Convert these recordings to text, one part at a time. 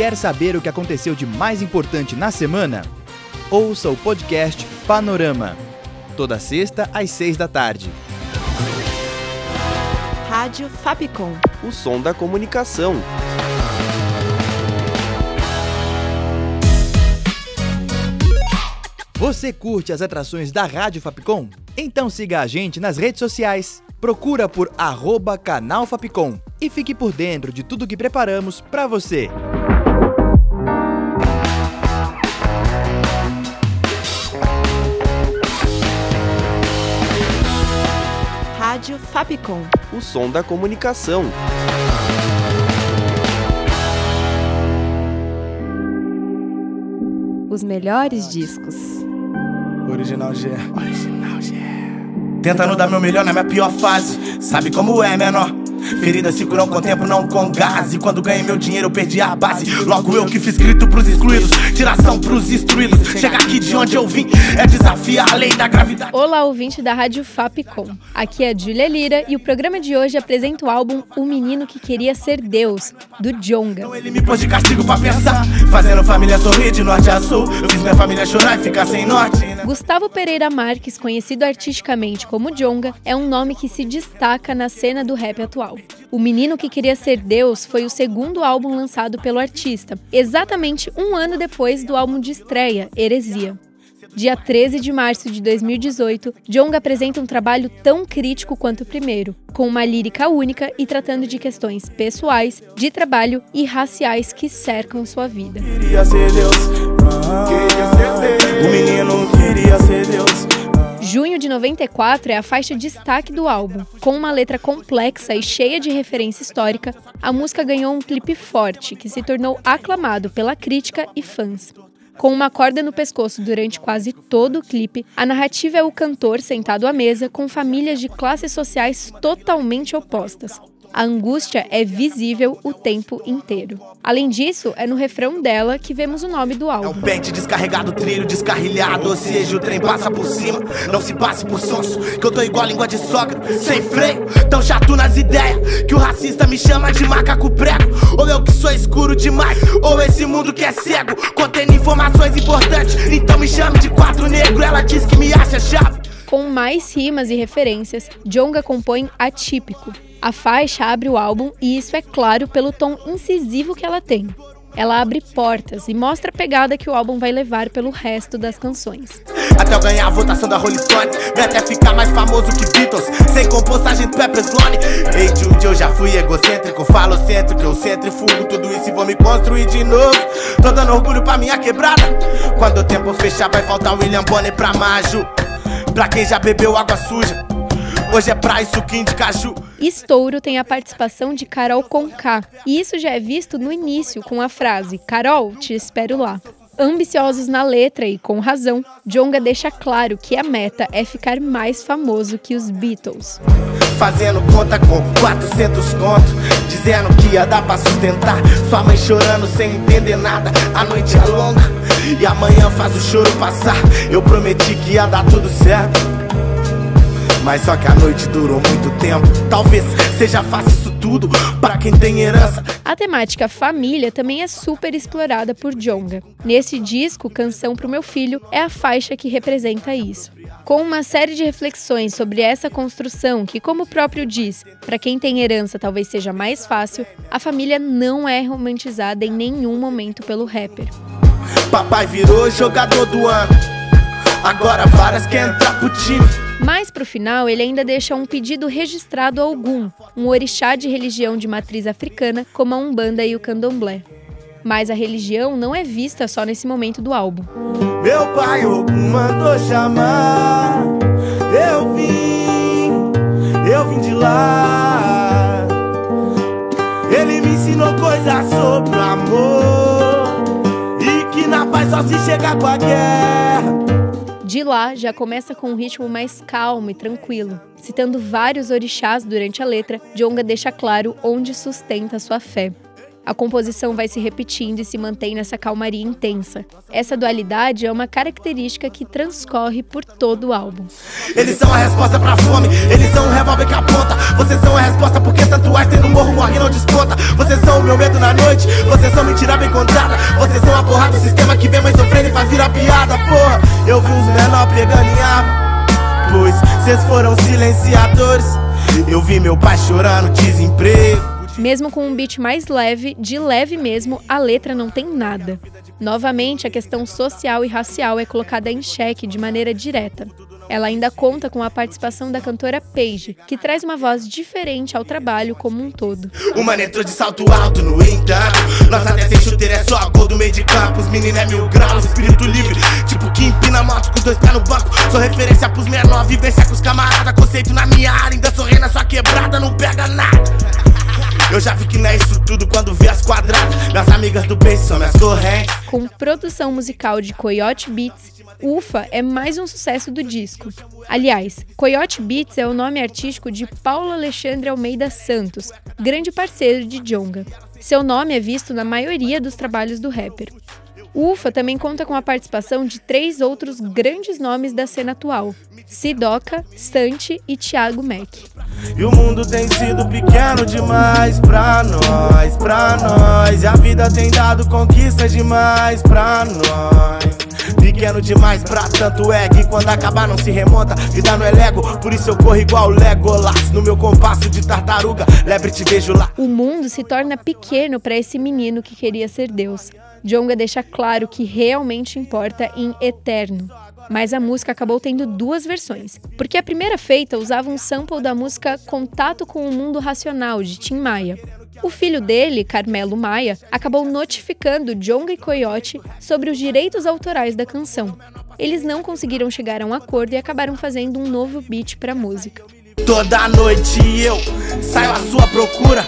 Quer saber o que aconteceu de mais importante na semana? Ouça o podcast Panorama. Toda sexta às seis da tarde. Rádio Fapcom. O som da comunicação. Você curte as atrações da Rádio Fapcom? Então siga a gente nas redes sociais. Procura por arroba canal Fapcom e fique por dentro de tudo que preparamos para você. Rádio Fapcom. O som da comunicação. Os melhores discos. Original G. Original G. Tentando dar meu melhor na minha pior fase. Sabe como é, menor? Feridas se curam com tempo, não com gás. E quando ganhei meu dinheiro, eu perdi a base. Logo eu que fiz grito pros excluídos, tiração pros instruídos. Chegar aqui de onde eu vim é desafiar a lei da gravidade. Olá, ouvinte da Rádio Fapcom. Aqui é a Julia Lira e o programa de hoje apresenta o álbum O Menino que Queria Ser Deus, do Jonga. Então ele me pôs de castigo pra pensar, fazendo família sorrir de norte a sul. Eu fiz minha família chorar e ficar sem norte. Né? Gustavo Pereira Marques, conhecido artisticamente como Jonga, é um nome que se destaca na cena do rap atual. O Menino que Queria Ser Deus foi o segundo álbum lançado pelo artista, exatamente um ano depois do álbum de estreia, Heresia. Dia 13 de março de 2018, Jong apresenta um trabalho tão crítico quanto o primeiro, com uma lírica única e tratando de questões pessoais, de trabalho e raciais que cercam sua vida. Queria ser Deus, queria ser Deus. O menino queria ser Deus. Junho de 94 é a faixa destaque do álbum. Com uma letra complexa e cheia de referência histórica, a música ganhou um clipe forte que se tornou aclamado pela crítica e fãs. Com uma corda no pescoço durante quase todo o clipe, a narrativa é o cantor sentado à mesa com famílias de classes sociais totalmente opostas, a angústia é visível o tempo inteiro. Além disso, é no refrão dela que vemos o nome do álbum. É um pente descarregado, trilho descarrilhado, ou seja, o trem passa por cima. Não se passe por sonso, que eu tô igual língua de sogra, sem freio. Tão chato nas ideias, que o racista me chama de macaco prego. Ou eu que sou escuro demais, ou esse mundo que é cego, contendo informações importantes. Então me chame de quatro negro, ela diz que me acha chave. Com mais rimas e referências, Jonga compõe Atípico. A faixa abre o álbum e isso é claro pelo tom incisivo que ela tem. Ela abre portas e mostra a pegada que o álbum vai levar pelo resto das canções. Até eu ganhar a votação da Rolling Stone, vai até ficar mais famoso que Beatles, sem compostagem do Pepper's Lonely. Ei, Jude, eu já fui egocêntrico, falo cêntrico, eu centrifugo tudo isso e vou me construir de novo. Tô dando orgulho pra minha quebrada. Quando o tempo fechar, vai faltar William Bonner pra Maju. Pra quem já bebeu água suja, hoje é praia suquinho de caju. Estouro tem a participação de Carol Conká, e isso já é visto no início com a frase Carol, te espero lá. Ambiciosos na letra e com razão, Jonga deixa claro que a meta é ficar mais famoso que os Beatles. Fazendo conta com 400 contos, dizendo que ia dar pra sustentar. Sua mãe chorando sem entender nada, a noite é longa e amanhã faz o choro passar. Eu prometi que ia dar tudo certo. Mas só que a noite durou muito tempo. Talvez seja fácil isso tudo para quem tem herança. A temática família também é super explorada por Jonga. Nesse disco, Canção pro Meu Filho é a faixa que representa isso. Com uma série de reflexões sobre essa construção, que, como o próprio diz, para quem tem herança talvez seja mais fácil, a família não é romantizada em nenhum momento pelo rapper. Papai virou jogador do ano, agora várias querem entrar pro time. Mais pro final, ele ainda deixa um pedido registrado a Ogum, um orixá de religião de matriz africana, como a Umbanda e o Candomblé. Mas a religião não é vista só nesse momento do álbum. Meu pai Ogum mandou chamar, eu vim, eu vim de lá. Ele me ensinou coisas sobre o amor. só se chegar com a guerra. De lá, já começa com um ritmo mais calmo e tranquilo. Citando vários orixás durante a letra, Jonga deixa claro onde sustenta sua fé. A composição vai se repetindo e se mantém nessa calmaria intensa. Essa dualidade é uma característica que transcorre por todo o álbum. Eles são a resposta pra fome, eles são um revólver que aponta. Vocês são a resposta porque tatuagem tem no morro, morre não desconta. Vocês são o meu medo na noite, vocês são mentira bem contada. Vocês são a porrada do sistema que vem mais sofrendo e faz virar piada, porra. Eu vi os menor pegando em arma, pois vocês foram silenciadores. Eu vi meu pai chorando desemprego. Mesmo com um beat mais leve, de leve mesmo, a letra não tem nada. Novamente, a questão social e racial é colocada em xeque de maneira direta. Ela ainda conta com a participação da cantora Paige, que traz uma voz diferente ao trabalho como um todo. O mano entrou de salto alto, no entanto. Nossa até sem chuteira é só gol do meio de campo. Os meninos é mil graus, espírito livre. Tipo que empina moto com os dois pés no banco. Sou referência pros menores, vivência com os camaradas. Conceito na minha área, ainda sou na sua quebrada, não pega nada. Eu já vi que não é quando vi as quadradas. Minhas amigas do beijo são minhas correntes. Com produção musical de Coyote Beats, Ufa é mais um sucesso do disco. Aliás, Coyote Beats é o nome artístico de Paulo Alexandre Almeida Santos, grande parceiro de Jonga. Seu nome é visto na maioria dos trabalhos do rapper. O UFA também conta com a participação de três outros grandes nomes da cena atual: Sidoca, Stante e Thiago Mac. E o mundo tem sido pequeno demais pra nós, pra nós. E a vida tem dado conquistas demais pra nós. Pequeno demais pra tanto é que quando acabar não se remonta. Vida não é Lego, por isso eu corro igual Legolas. No meu compasso de tartaruga, lebre te vejo lá. O mundo se torna pequeno para esse menino que queria ser Deus. Jonga deixa claro que realmente importa em eterno. Mas a música acabou tendo duas versões, porque a primeira feita usava um sample da música Contato com o Mundo Racional, de Tim Maia. O filho dele, Carmelo Maia, acabou notificando Jonga e Coyote sobre os direitos autorais da canção. Eles não conseguiram chegar a um acordo e acabaram fazendo um novo beat para a música. Toda noite eu saio à sua procura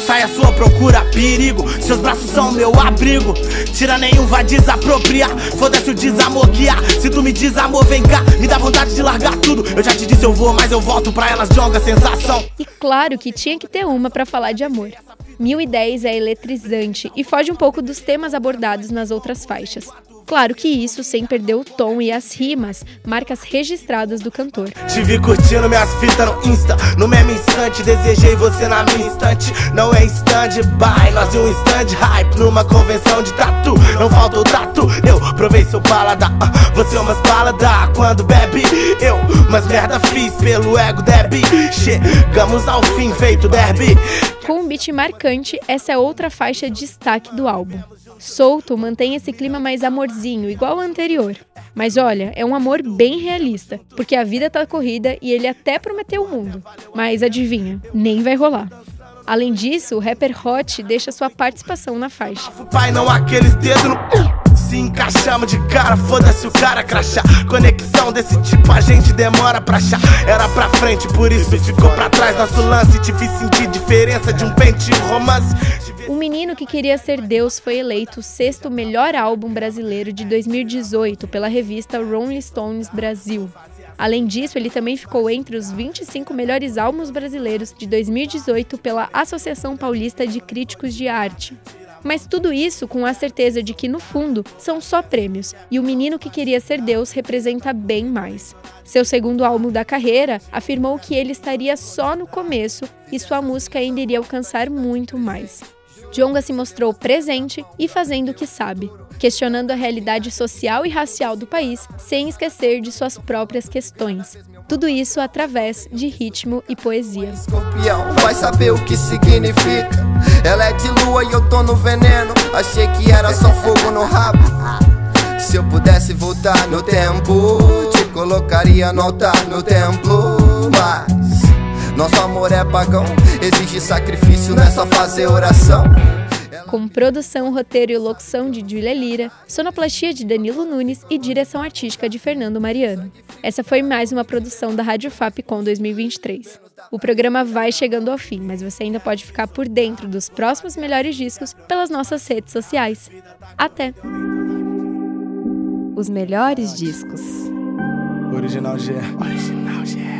sai à sua procura, perigo. Seus braços são meu abrigo. Tira nenhum vai desapropriar. Foda-se o desamor há. Se tu me desamor, vem cá. Me dá vontade de largar tudo. Eu já te disse, eu vou, mas eu volto pra elas, jonga sensação. E claro que tinha que ter uma para falar de amor. 1010 é eletrizante e foge um pouco dos temas abordados nas outras faixas. Claro que isso sem perder o tom e as rimas, marcas registradas do cantor. Te vi curtindo minhas fitas no Insta, no mesmo instante, desejei você na minha instante. Não é stand-by, nós e um stand hype numa convenção de tatu. Não falta o tatu, eu provei seu paladar. Uh, você é umas paladar quando bebe, eu umas merda fiz pelo ego derby. Chegamos ao fim feito derby. Com beat marcante, essa é outra faixa de destaque do álbum. Solto mantém esse clima mais amorzinho, igual ao anterior. Mas olha, é um amor bem realista, porque a vida tá corrida e ele até prometeu o mundo. Mas adivinha, nem vai rolar. Além disso, o rapper Hot deixa sua participação na faixa. Pai, não aqueles dedos no... Se encaixamos de cara, foda-se o cara. Conexão desse tipo a gente demora pra achar. Era pra frente, por isso ficou pra trás nosso lance. Sentir diferença de um pente romance. O Menino que Queria Ser Deus foi eleito o sexto melhor álbum brasileiro de 2018 pela revista Rolling Stones Brasil. Além disso, ele também ficou entre os 25 melhores álbuns brasileiros de 2018 pela Associação Paulista de Críticos de Arte. Mas tudo isso com a certeza de que, no fundo, são só prêmios, e o menino que queria ser Deus representa bem mais. Seu segundo álbum da carreira afirmou que ele estaria só no começo e sua música ainda iria alcançar muito mais. Djonga se mostrou presente e fazendo o que sabe, questionando a realidade social e racial do país, sem esquecer de suas próprias questões. Tudo isso através de ritmo e poesia. Escorpião vai saber o que significa. Ela é de lua e eu tô no veneno. Achei que era só fogo no rabo. Se eu pudesse voltar no tempo, te colocaria no altar no templo. Mas nosso amor é pagão, exige sacrifício, não é só fazer oração. Com produção, roteiro e locução de Julia Lira, sonoplastia de Danilo Nunes e direção artística de Fernando Mariano. Essa foi mais uma produção da Rádio Fapcom 2023. O programa vai chegando ao fim, mas você ainda pode ficar por dentro dos próximos melhores discos pelas nossas redes sociais. Até! Os melhores discos. Original G.